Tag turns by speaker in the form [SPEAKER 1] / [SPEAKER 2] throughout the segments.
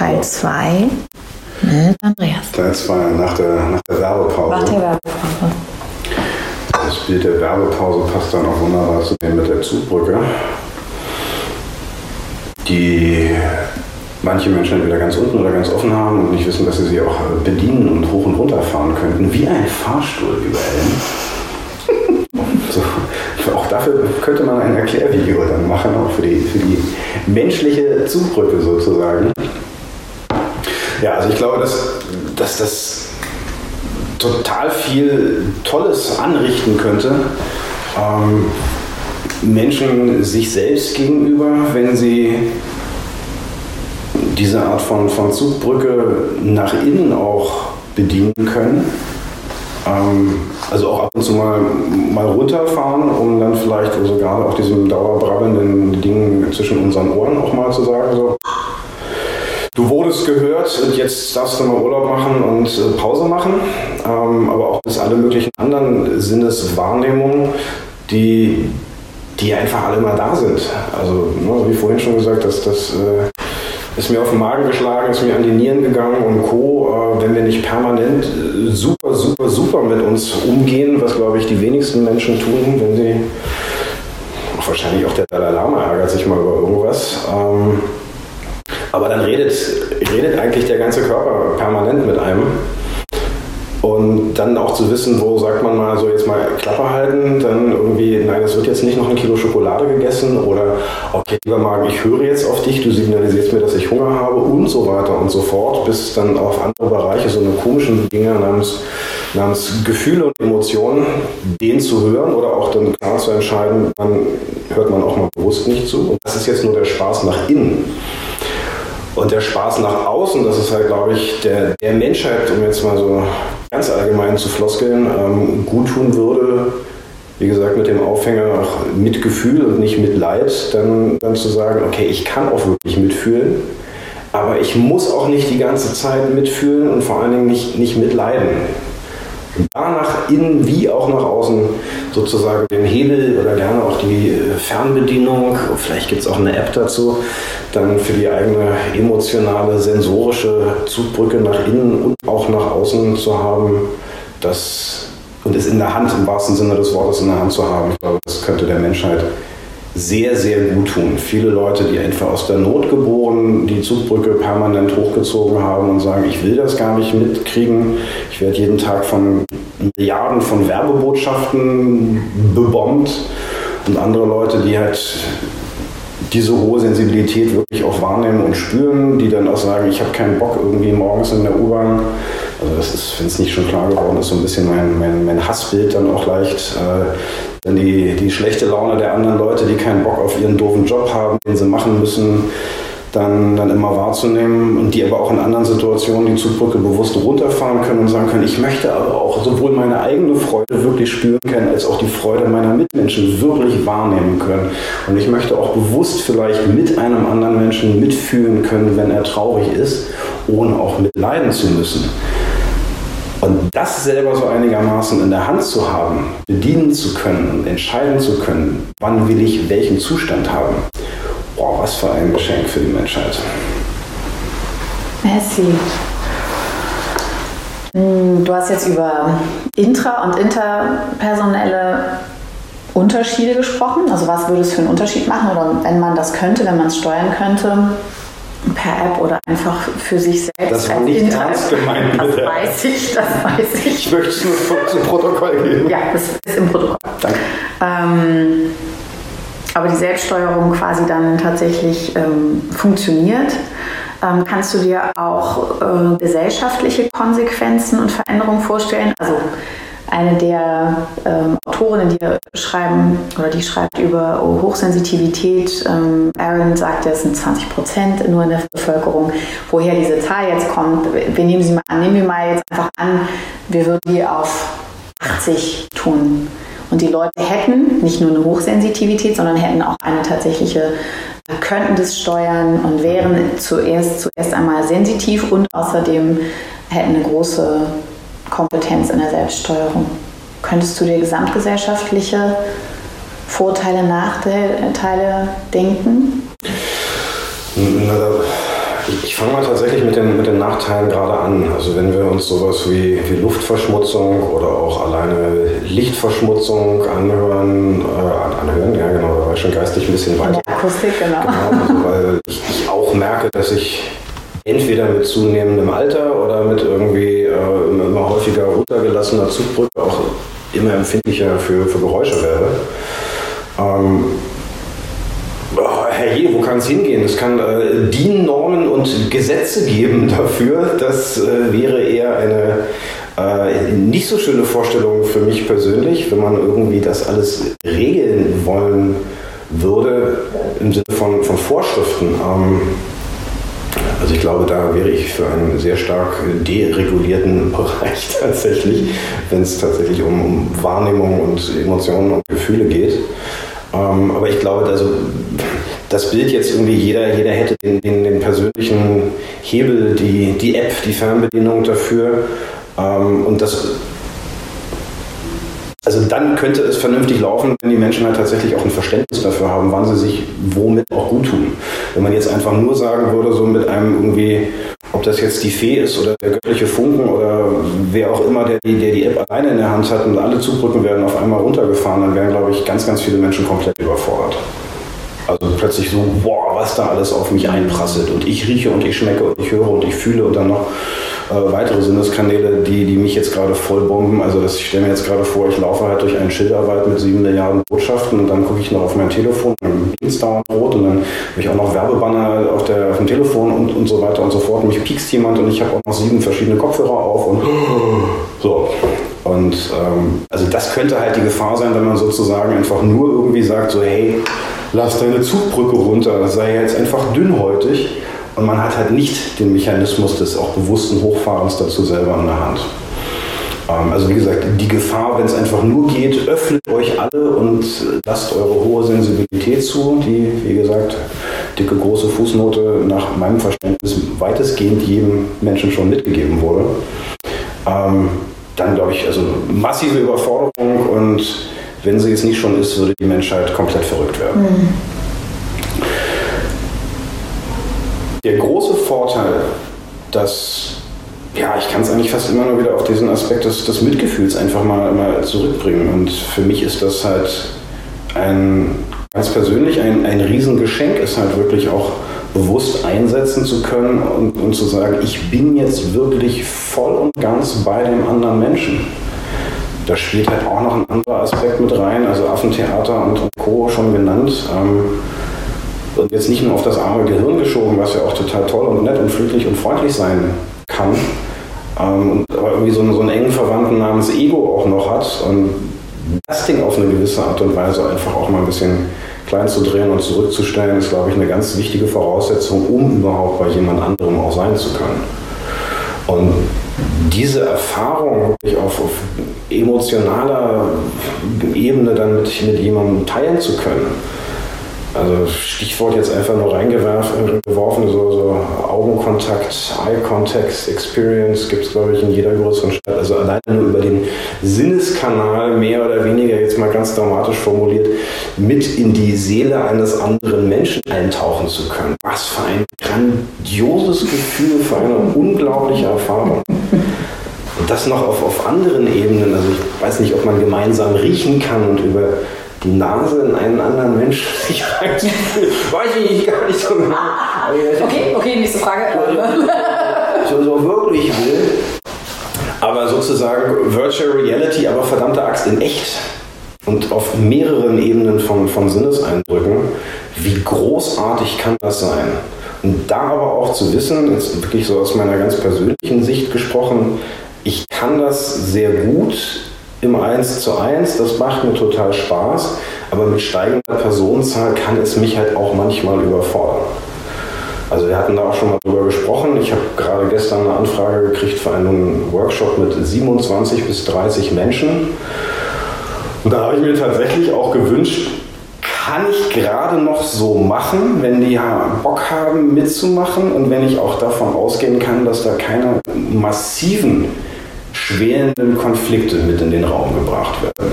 [SPEAKER 1] Teil 2 mit Andreas.
[SPEAKER 2] Teil 2 nach der, nach der Werbepause.
[SPEAKER 1] Nach der Werbepause.
[SPEAKER 2] Das Bild der Werbepause passt dann auch wunderbar zu dem mit der Zugbrücke, die manche Menschen entweder ganz unten oder ganz offen haben und nicht wissen, dass sie sie auch bedienen und hoch und runter fahren könnten, wie ein Fahrstuhl überall. so, auch dafür könnte man ein Erklärvideo dann machen, auch für die, für die menschliche Zugbrücke sozusagen. Ja, also ich glaube, dass, dass das total viel Tolles anrichten könnte. Ähm, Menschen sich selbst gegenüber, wenn sie diese Art von, von Zugbrücke nach innen auch bedienen können. Ähm, also auch ab und zu mal, mal runterfahren, um dann vielleicht also gerade auch diesem dauerbrabbelnden Ding zwischen unseren Ohren auch mal zu sagen, so, du wurdest gehört und jetzt darfst du mal Urlaub machen und äh, Pause machen. Ähm, aber auch bis alle möglichen anderen Sinneswahrnehmungen, die, die einfach alle mal da sind. Also, ne, wie vorhin schon gesagt, dass das äh, ist mir auf den Magen geschlagen, ist mir an die Nieren gegangen und Co. Äh, wenn wir nicht permanent super, super, super mit uns umgehen, was glaube ich die wenigsten Menschen tun, wenn sie, wahrscheinlich auch der Dalai Lama ärgert sich mal über irgendwas. Ähm, aber dann redet, redet eigentlich der ganze Körper permanent mit einem. Und dann auch zu wissen, wo sagt man mal so jetzt mal Klappe halten, dann irgendwie, nein, es wird jetzt nicht noch ein Kilo Schokolade gegessen oder okay, lieber Magen, ich höre jetzt auf dich, du signalisierst mir, dass ich Hunger habe und so weiter und so fort, bis dann auf andere Bereiche so eine komischen Dinge namens, namens Gefühle und Emotionen, den zu hören oder auch dann klar zu entscheiden, dann hört man auch mal bewusst nicht zu. Und das ist jetzt nur der Spaß nach innen. Und der Spaß nach außen, das ist halt, glaube ich, der, der Menschheit, um jetzt mal so ganz allgemein zu floskeln, ähm, gut tun würde, wie gesagt, mit dem Aufhänger auch mit Gefühl und nicht mit Leid, dann, dann zu sagen, okay, ich kann auch wirklich mitfühlen, aber ich muss auch nicht die ganze Zeit mitfühlen und vor allen Dingen nicht, nicht mitleiden da nach innen wie auch nach außen sozusagen den Hebel oder gerne auch die äh, Fernbedienung, vielleicht gibt es auch eine App dazu, dann für die eigene emotionale, sensorische Zugbrücke nach innen und auch nach außen zu haben, das und es in der Hand, im wahrsten Sinne des Wortes in der Hand zu haben, ich glaube, das könnte der Menschheit sehr, sehr gut tun. Viele Leute, die einfach aus der Not geboren die Zugbrücke permanent hochgezogen haben und sagen, ich will das gar nicht mitkriegen. Ich werde jeden Tag von Milliarden von Werbebotschaften bebombt und andere Leute, die halt diese hohe Sensibilität wirklich auch wahrnehmen und spüren, die dann auch sagen, ich habe keinen Bock irgendwie morgens in der U-Bahn. Also das ist, wenn es nicht schon klar geworden ist, so ein bisschen mein, mein, mein Hassbild dann auch leicht. Äh, dann die, die schlechte Laune der anderen Leute, die keinen Bock auf ihren doofen Job haben, den sie machen müssen, dann, dann immer wahrzunehmen und die aber auch in anderen Situationen die Zugbrücke bewusst runterfahren können und sagen können, ich möchte aber auch sowohl meine eigene Freude wirklich spüren können, als auch die Freude meiner Mitmenschen wirklich wahrnehmen können. Und ich möchte auch bewusst vielleicht mit einem anderen Menschen mitfühlen können, wenn er traurig ist, ohne auch mitleiden zu müssen. Und das selber so einigermaßen in der Hand zu haben, bedienen zu können und entscheiden zu können, wann will ich welchen Zustand haben, boah, was für ein Geschenk für die Menschheit.
[SPEAKER 1] Merci. Hm, du hast jetzt über intra- und interpersonelle Unterschiede gesprochen. Also was würde es für einen Unterschied machen oder wenn man das könnte, wenn man es steuern könnte, per App oder einfach für sich selbst.
[SPEAKER 2] Das war nicht Internet. ernst gemeint.
[SPEAKER 1] Das bitte. weiß ich, das weiß ich.
[SPEAKER 2] Ich möchte es nur zum Protokoll geben.
[SPEAKER 1] Ja, das ist im Protokoll.
[SPEAKER 2] Danke.
[SPEAKER 1] Ähm, aber die Selbststeuerung quasi dann tatsächlich ähm, funktioniert. Ähm, kannst du dir auch äh, gesellschaftliche Konsequenzen und Veränderungen vorstellen? Also eine der ähm, Autorinnen, die schreiben oder die schreibt über Hochsensitivität. Ähm, Aaron sagt, es sind 20 Prozent nur in der Bevölkerung. Woher diese Zahl jetzt kommt, wir nehmen sie mal an. Nehmen wir mal jetzt einfach an, wir würden die auf 80 tun. Und die Leute hätten nicht nur eine Hochsensitivität, sondern hätten auch eine tatsächliche, könnten das steuern und wären zuerst, zuerst einmal sensitiv und außerdem hätten eine große Kompetenz in der Selbststeuerung. Könntest du dir gesamtgesellschaftliche Vorteile, Nachteile denken?
[SPEAKER 2] Ich, fange mal tatsächlich mit den, mit den Nachteilen gerade an. Also wenn wir uns sowas wie, wie Luftverschmutzung oder auch alleine Lichtverschmutzung anhören, äh, anhören, ja genau, da war ich schon geistig ein bisschen weiter.
[SPEAKER 1] Ja, Akustik, genau.
[SPEAKER 2] genau also weil ich, ich auch merke, dass ich entweder mit zunehmendem Alter oder mit irgendwie äh, immer häufiger runtergelassener Zugbrücke auch immer empfindlicher für, für Geräusche werde. Ähm, herrje, wo kann es hingehen? Es kann äh, DIN-Normen und Gesetze geben dafür. Das äh, wäre eher eine äh, nicht so schöne Vorstellung für mich persönlich, wenn man irgendwie das alles regeln wollen würde im Sinne von, von Vorschriften. Ähm, also ich glaube, da wäre ich für einen sehr stark deregulierten Bereich tatsächlich, wenn es tatsächlich um, Wahrnehmung und Emotionen und Gefühle geht. Ähm, aber ich glaube, also das Bild jetzt irgendwie, jeder, jeder hätte den, den, den persönlichen Hebel, die, die App, die Fernbedienung dafür. Ähm, und das also dann könnte es vernünftig laufen, wenn die Menschen halt tatsächlich auch ein Verständnis dafür haben, wann sie sich womit auch gut tun. Wenn man jetzt einfach nur sagen würde, so mit einem irgendwie, ob das jetzt die Fee ist oder der göttliche Funken oder wer auch immer, der die, der die App alleine in der Hand hat und alle Zugbrücken werden auf einmal runtergefahren, dann wären, glaube ich, ganz, ganz viele Menschen komplett überfordert. Also plötzlich so, boah, was da alles auf mich einprasselt und ich rieche und ich schmecke und ich höre und ich fühle und dann noch äh, weitere Sinneskanäle, die, die mich jetzt gerade voll bomben. Also das, ich stelle mir jetzt gerade vor, ich laufe halt durch einen Schilderwald mit sieben Milliarden Botschaften und dann gucke ich noch auf mein Telefon, dann blinkt dauernd rot und dann habe ich auch noch Werbebanner auf, der, auf dem Telefon und, und so weiter und so fort. Mich piekst jemand und ich habe auch noch sieben verschiedene Kopfhörer auf und so. Und ähm, also das könnte halt die Gefahr sein, wenn man sozusagen einfach nur irgendwie sagt, so hey, lass deine Zugbrücke runter, sei jetzt einfach dünnhäutig und man hat halt nicht den Mechanismus des auch bewussten Hochfahrens dazu selber in der Hand. Ähm, also wie gesagt, die Gefahr, wenn es einfach nur geht, öffnet euch alle und lasst eure hohe Sensibilität zu, die, wie gesagt, dicke große Fußnote nach meinem Verständnis weitestgehend jedem Menschen schon mitgegeben wurde. Ähm, dann glaube ich, also massive Überforderung und wenn sie es nicht schon ist, würde die Menschheit komplett verrückt werden. Mhm. Der große Vorteil, dass, ja, ich kann es eigentlich fast immer nur wieder auf diesen Aspekt des, des Mitgefühls einfach mal, mal zurückbringen. Und für mich ist das halt ein, ganz persönlich ein, ein Riesengeschenk, ist halt wirklich auch bewusst einsetzen zu können und, und zu sagen, ich bin jetzt wirklich voll und ganz bei dem anderen Menschen. Da spielt halt auch noch ein anderer Aspekt mit rein, also Affentheater und, Co. schon genannt. Ähm, und jetzt nicht nur auf das arme Gehirn geschoben, was ja auch total toll und nett und friedlich und freundlich sein kann, ähm, aber irgendwie so einen, so einen engen Verwandten namens Ego auch noch hat und das Ding auf eine gewisse Art und Weise einfach auch mal ein bisschen klein zu drehen und zurückzustellen, ist, glaube ich, eine ganz wichtige Voraussetzung, um überhaupt bei jemand anderem auch sein zu können. Und diese Erfahrung wirklich auf, auf emotionaler Ebene dann mit, mit jemandem teilen zu können, also Stichwort jetzt einfach nur reingeworfen, so, so Augenkontakt, Eye Contact Experience gibt es, glaube ich, in jeder größeren Stadt. Also alleine nur über den Sinneskanal mehr oder weniger, jetzt mal ganz dramatisch formuliert, mit in die Seele eines anderen Menschen eintauchen zu können. Was für ein grandioses Gefühl, für eine unglaubliche Erfahrung. Und das noch auf, auf anderen Ebenen. Also ich weiß nicht, ob man gemeinsam riechen kann und über die Nase in einen anderen Menschen sich reinzufühlen. Weiß ich gar nicht so genau.
[SPEAKER 1] Okay, okay, nächste Frage.
[SPEAKER 2] So, so wirklich will. Aber sozusagen Virtual Reality, aber verdammte Axt in echt und auf mehreren Ebenen von, von Sinneseindrücken. Wie großartig kann das sein? Und da aber auch zu wissen, jetzt wirklich so aus meiner ganz persönlichen Sicht gesprochen, ich kann das sehr gut im 1 zu 1, das macht mir total Spaß, aber mit steigender Personenzahl kann es mich halt auch manchmal überfordern. Also wir hatten da auch schon mal drüber gesprochen. Ich habe gerade gestern eine Anfrage gekriegt für einen Workshop mit 27 bis 30 Menschen. Und da habe ich mir tatsächlich auch gewünscht, kann ich gerade noch so machen, wenn die Bock haben mitzumachen und wenn ich auch davon ausgehen kann, dass da keine massiven schwelenden Konflikte mit in den Raum gebracht werden.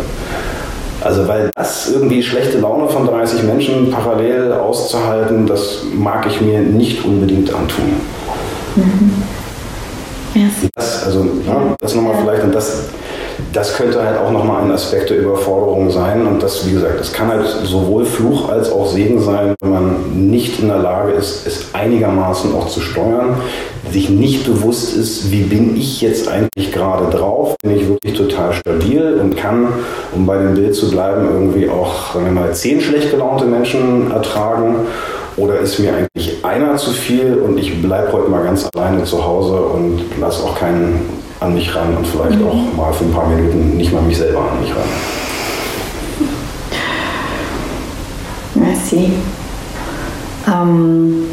[SPEAKER 2] Also weil das irgendwie schlechte Laune von 30 Menschen parallel auszuhalten, das mag ich mir nicht unbedingt antun. Mhm. Yes. Das, also, ja, das nochmal vielleicht, und das das könnte halt auch nochmal ein Aspekt der Überforderung sein. Und das, wie gesagt, das kann halt sowohl Fluch als auch Segen sein, wenn man nicht in der Lage ist, es einigermaßen auch zu steuern, sich nicht bewusst ist, wie bin ich jetzt eigentlich gerade drauf, bin ich wirklich total stabil und kann, um bei dem Bild zu bleiben, irgendwie auch, sagen wir mal, zehn schlecht gelaunte Menschen ertragen. Oder ist mir eigentlich einer zu viel und ich bleibe heute mal ganz alleine zu Hause und lasse auch keinen an mich ran und vielleicht mhm. auch mal für ein paar Minuten nicht mal mich selber an mich ran.
[SPEAKER 1] Merci. Ähm,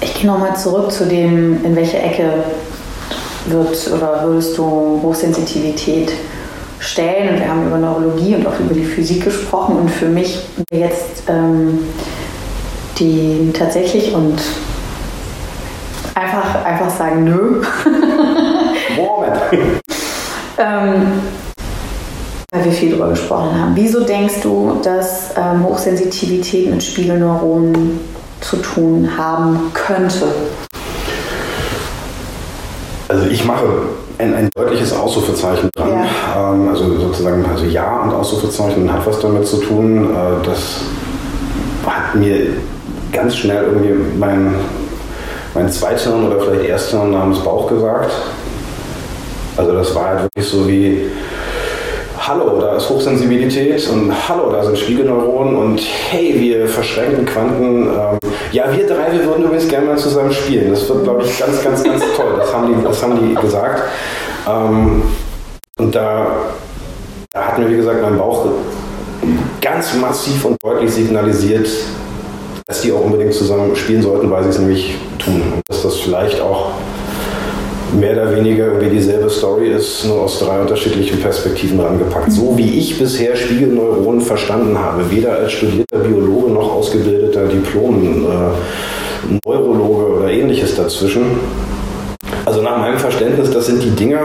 [SPEAKER 1] ich gehe nochmal zurück zu dem, in welche Ecke wird oder würdest du Hochsensitivität stellen? Und wir haben über Neurologie und auch über die Physik gesprochen. Und für mich jetzt ähm, die tatsächlich und einfach, einfach sagen, nö. Moment. ähm, weil wir viel darüber gesprochen haben. Wieso denkst du, dass ähm, Hochsensitivität mit Spiegelneuronen zu tun haben könnte?
[SPEAKER 2] Also ich mache ein, ein deutliches Ausrufezeichen dran. Ja. Ähm, also sozusagen also Ja und Ausrufezeichen hat was damit zu tun. Äh, das hat mir ganz schnell irgendwie mein, mein Zweithirn oder vielleicht Ersthirn namens Bauch gesagt. Also das war halt wirklich so wie, hallo, da ist Hochsensibilität und hallo, da sind Spiegelneuronen und hey, wir verschränken Quanten. Ähm, ja, wir drei, wir würden übrigens gerne mal zusammen spielen. Das wird, glaube ich, ganz, ganz, ganz toll. Das haben die, das haben die gesagt. Ähm, und da, da hat mir, wie gesagt, mein Bauch ganz massiv und deutlich signalisiert, dass die auch unbedingt zusammen spielen sollten, weil sie es nämlich tun. Und dass das vielleicht auch mehr oder weniger irgendwie dieselbe Story ist, nur aus drei unterschiedlichen Perspektiven rangepackt. So wie ich bisher Spiegelneuronen verstanden habe, weder als studierter Biologe noch ausgebildeter Diplom-Neurologe oder ähnliches dazwischen. Also nach meinem Verständnis, das sind die Dinger,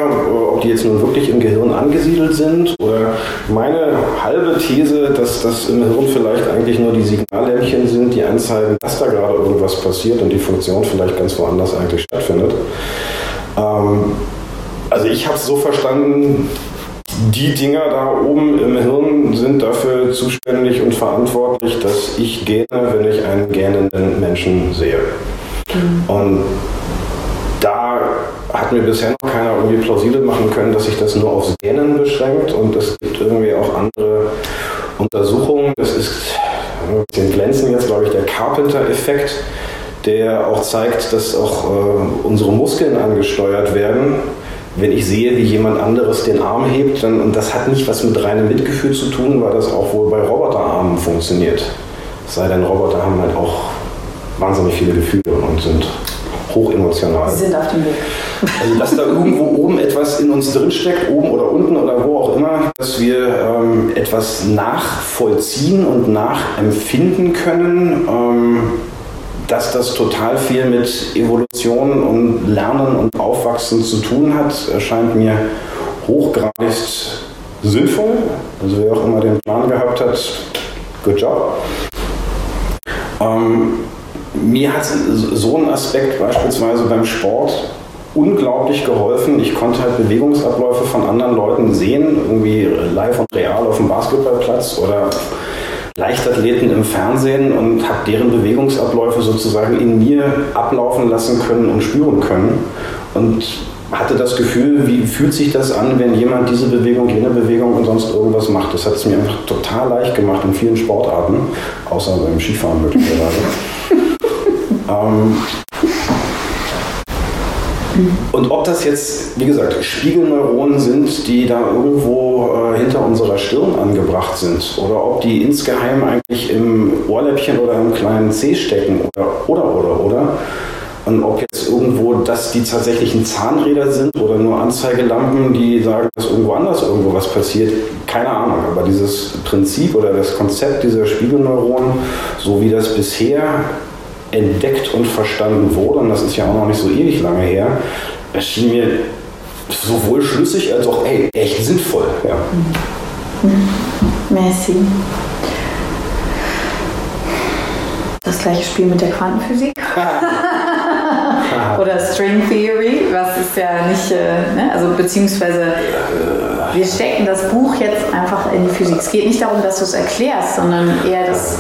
[SPEAKER 2] ob die jetzt nun wirklich im Gehirn angesiedelt sind oder meine halbe These, dass das im Hirn vielleicht eigentlich nur die Signallämpchen sind, die anzeigen, dass da gerade irgendwas passiert und die Funktion vielleicht ganz woanders eigentlich stattfindet. Ähm, also ich habe es so verstanden, die Dinger da oben im Hirn sind dafür zuständig und verantwortlich, dass ich gähne, wenn ich einen gähnenden Menschen sehe. Mhm. Und da hat mir bisher noch keiner irgendwie plausibel machen können, dass sich das nur aufs Gähnen beschränkt und es gibt irgendwie auch andere Untersuchungen. Das ist, den glänzen jetzt, glaube ich, der Carpenter-Effekt der auch zeigt, dass auch äh, unsere Muskeln angesteuert werden. Wenn ich sehe, wie jemand anderes den Arm hebt, dann, und das hat nicht was mit reinem Mitgefühl zu tun, weil das auch wohl bei Roboterarmen funktioniert. Es sei denn, Roboter haben halt auch wahnsinnig viele Gefühle und sind hochemotional.
[SPEAKER 1] Sie sind auf dem Weg.
[SPEAKER 2] Also, dass da irgendwo oben etwas in uns drinsteckt, oben oder unten oder wo auch immer, dass wir ähm, etwas nachvollziehen und nachempfinden können. Ähm, dass das total viel mit Evolution und Lernen und Aufwachsen zu tun hat, erscheint mir hochgradig sinnvoll. Also wer auch immer den Plan gehabt hat, good job. Ähm, mir hat so ein Aspekt beispielsweise beim Sport unglaublich geholfen. Ich konnte halt Bewegungsabläufe von anderen Leuten sehen, irgendwie live und real auf dem Basketballplatz oder Leichtathleten im Fernsehen und habe deren Bewegungsabläufe sozusagen in mir ablaufen lassen können und spüren können. Und hatte das Gefühl, wie fühlt sich das an, wenn jemand diese Bewegung, jene Bewegung und sonst irgendwas macht. Das hat es mir einfach total leicht gemacht in vielen Sportarten, außer beim Skifahren möglicherweise. ähm, und ob das jetzt, wie gesagt, Spiegelneuronen sind, die da irgendwo äh, hinter unserer Stirn angebracht sind, oder ob die insgeheim eigentlich im Ohrläppchen oder im kleinen Zeh stecken, oder, oder, oder, oder. Und ob jetzt irgendwo das die tatsächlichen Zahnräder sind oder nur Anzeigelampen, die sagen, dass irgendwo anders irgendwo was passiert, keine Ahnung. Aber dieses Prinzip oder das Konzept dieser Spiegelneuronen, so wie das bisher entdeckt und verstanden wurde, und das ist ja auch noch nicht so ewig lange her, erschien mir sowohl schlüssig als auch ey, echt sinnvoll. Ja.
[SPEAKER 1] Merci. Das gleiche Spiel mit der Quantenphysik. Oder String Theory, was ist ja nicht, äh, ne? also beziehungsweise wir stecken das Buch jetzt einfach in die Physik. Es geht nicht darum, dass du es erklärst, sondern eher, dass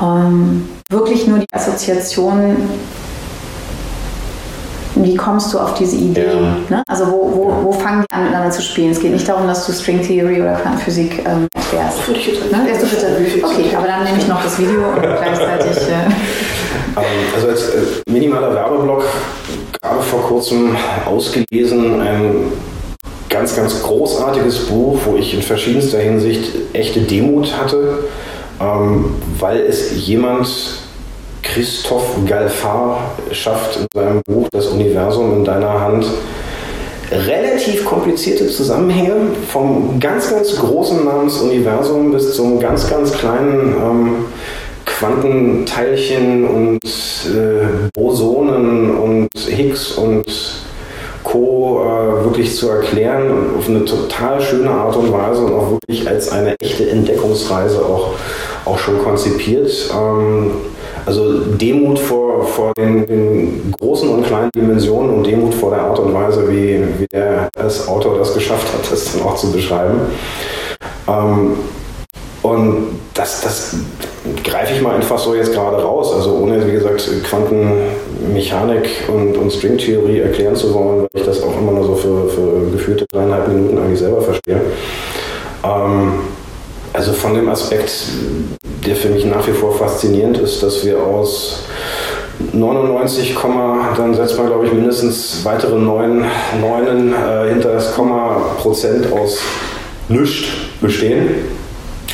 [SPEAKER 1] ähm, wirklich nur die Assoziation wie kommst du auf diese Idee? Ja. Ne? Also wo, wo, wo fangen die an miteinander zu spielen? Es geht nicht darum, dass du String Theory oder Quantenphysik ähm, erklärst.
[SPEAKER 2] Würde ich jetzt ne?
[SPEAKER 1] Erst bitte. Okay, aber dann nehme ich noch das Video und gleichzeitig. Äh
[SPEAKER 2] ähm, also als äh, minimaler Werbeblock gerade vor kurzem ausgelesen, ein ganz, ganz großartiges Buch, wo ich in verschiedenster Hinsicht echte Demut hatte, ähm, weil es jemand Christoph Galfard schafft in seinem Buch Das Universum in deiner Hand relativ komplizierte Zusammenhänge vom ganz, ganz großen Namensuniversum bis zum ganz, ganz kleinen ähm, Quantenteilchen und äh, Bosonen und Higgs und Co. Äh, wirklich zu erklären auf eine total schöne Art und Weise und auch wirklich als eine echte Entdeckungsreise auch, auch schon konzipiert. Ähm, also Demut vor, vor den, den, großen und kleinen Dimensionen und Demut vor der Art und Weise, wie, wie der als Autor das geschafft hat, das dann auch zu beschreiben. Ähm, und das, das greife ich mal einfach so jetzt gerade raus. Also ohne, wie gesagt, Quantenmechanik und, und Stringtheorie erklären zu wollen, weil ich das auch immer nur so für, für gefühlte dreieinhalb Minuten eigentlich selber verstehe. Ähm, also von dem Aspekt, der für mich nach wie vor faszinierend ist, dass wir aus 99, dann setzt man glaube ich mindestens weitere 9 Neunen äh, hinter das Komma Prozent aus nichts bestehen,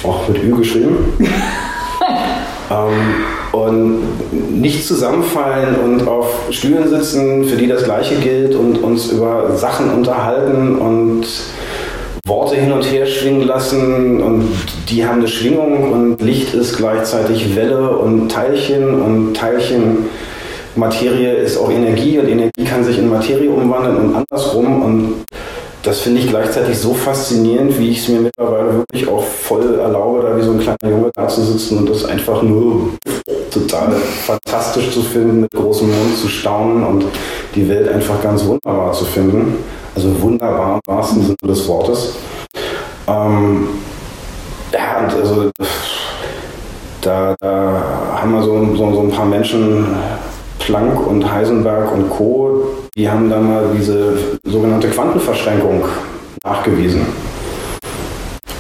[SPEAKER 2] auch mit Ü geschrieben. ähm, und nicht zusammenfallen und auf Stühlen sitzen, für die das Gleiche gilt und uns über Sachen unterhalten und Worte hin und her schwingen lassen und die haben eine Schwingung und Licht ist gleichzeitig Welle und Teilchen und Teilchen Materie ist auch Energie und Energie kann sich in Materie umwandeln und andersrum und das finde ich gleichzeitig so faszinierend, wie ich es mir mittlerweile wirklich auch voll erlaube, da wie so ein kleiner Junge da zu sitzen und das einfach nur total fantastisch zu finden, mit großem Mund zu staunen und die Welt einfach ganz wunderbar zu finden. Also wunderbar im wahrsten Sinne des Wortes. Ähm, ja, also da, da haben wir so, so, so ein paar Menschen, Planck und Heisenberg und Co., die haben da mal diese sogenannte Quantenverschränkung nachgewiesen.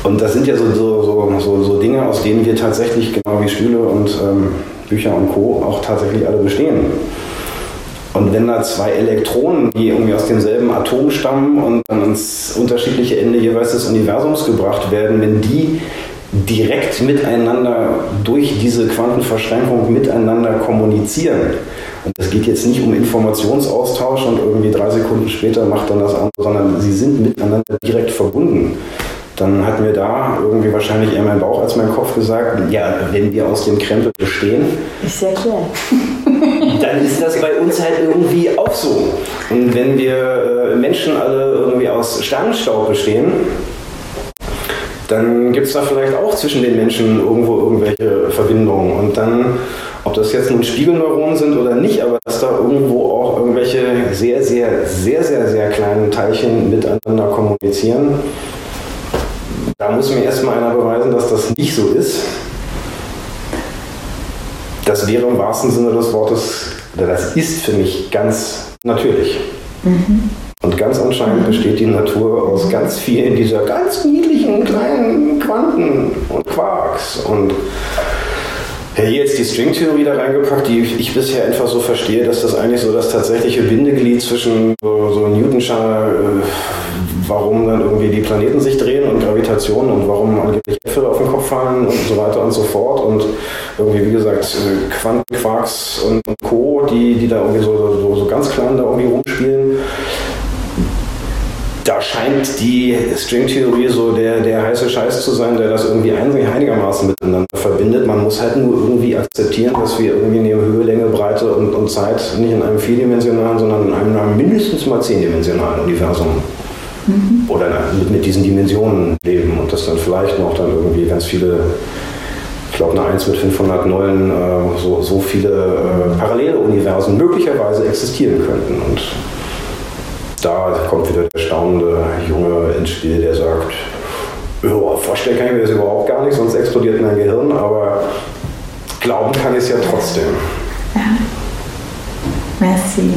[SPEAKER 2] Und das sind ja so, so, so, so, Dinge, aus denen wir tatsächlich, genau wie Stühle und ähm, Bücher und Co., auch tatsächlich alle bestehen. Und wenn da zwei Elektronen, die irgendwie aus demselben Atom stammen und dann ans unterschiedliche Ende jeweils des Universums gebracht werden, wenn die direkt miteinander durch diese Quantenverschränkung miteinander kommunizieren. Und das geht jetzt nicht um Informationsaustausch und irgendwie drei Sekunden später macht dann das andere, sondern sie sind miteinander direkt verbunden dann hat mir da irgendwie wahrscheinlich eher mein Bauch als mein Kopf gesagt, ja, wenn wir aus dem Krempel bestehen,
[SPEAKER 1] ist ja klar.
[SPEAKER 2] dann ist das bei uns halt irgendwie auch so. Und wenn wir äh, Menschen alle irgendwie aus Sternenstaub bestehen, dann gibt es da vielleicht auch zwischen den Menschen irgendwo irgendwelche Verbindungen. Und dann, ob das jetzt nun Spiegelneuronen sind oder nicht, aber dass da irgendwo auch irgendwelche sehr, sehr, sehr, sehr, sehr kleinen Teilchen miteinander kommunizieren, da muss mir erstmal einer beweisen, dass das nicht so ist. Das wäre im wahrsten Sinne des Wortes, oder das ist für mich ganz natürlich. Mhm. Ganz anscheinend besteht die Natur aus ganz vielen dieser ganz niedlichen kleinen Quanten und Quarks. Und hier jetzt die Stringtheorie da reingepackt, die ich bisher einfach so verstehe, dass das eigentlich so das tatsächliche Bindeglied zwischen so, so Newtonscher äh, warum dann irgendwie die Planeten sich drehen und Gravitation und warum angeblich Äpfel auf den Kopf fallen und so weiter und so fort. Und irgendwie, wie gesagt, äh, Quantenquarks und, und Co., die, die da irgendwie so, so, so ganz klein da irgendwie rumspielen da scheint die Stringtheorie so der, der heiße Scheiß zu sein, der das irgendwie einigermaßen miteinander verbindet. Man muss halt nur irgendwie akzeptieren, dass wir irgendwie neben Höhe, Länge, Breite und, und Zeit nicht in einem vierdimensionalen, sondern in einem mindestens mal zehndimensionalen Universum mhm. oder mit, mit diesen Dimensionen leben und dass dann vielleicht noch dann irgendwie ganz viele ich glaube, eine 1 mit 500 Nullen, äh, so, so viele äh, parallele Universen möglicherweise existieren könnten. Und da kommt wieder der staunende Junge ins Spiel, der sagt, ja, vorstellen kann ich mir das überhaupt gar nicht, sonst explodiert mein Gehirn, aber glauben kann ich es ja trotzdem. Ja.
[SPEAKER 1] Merci.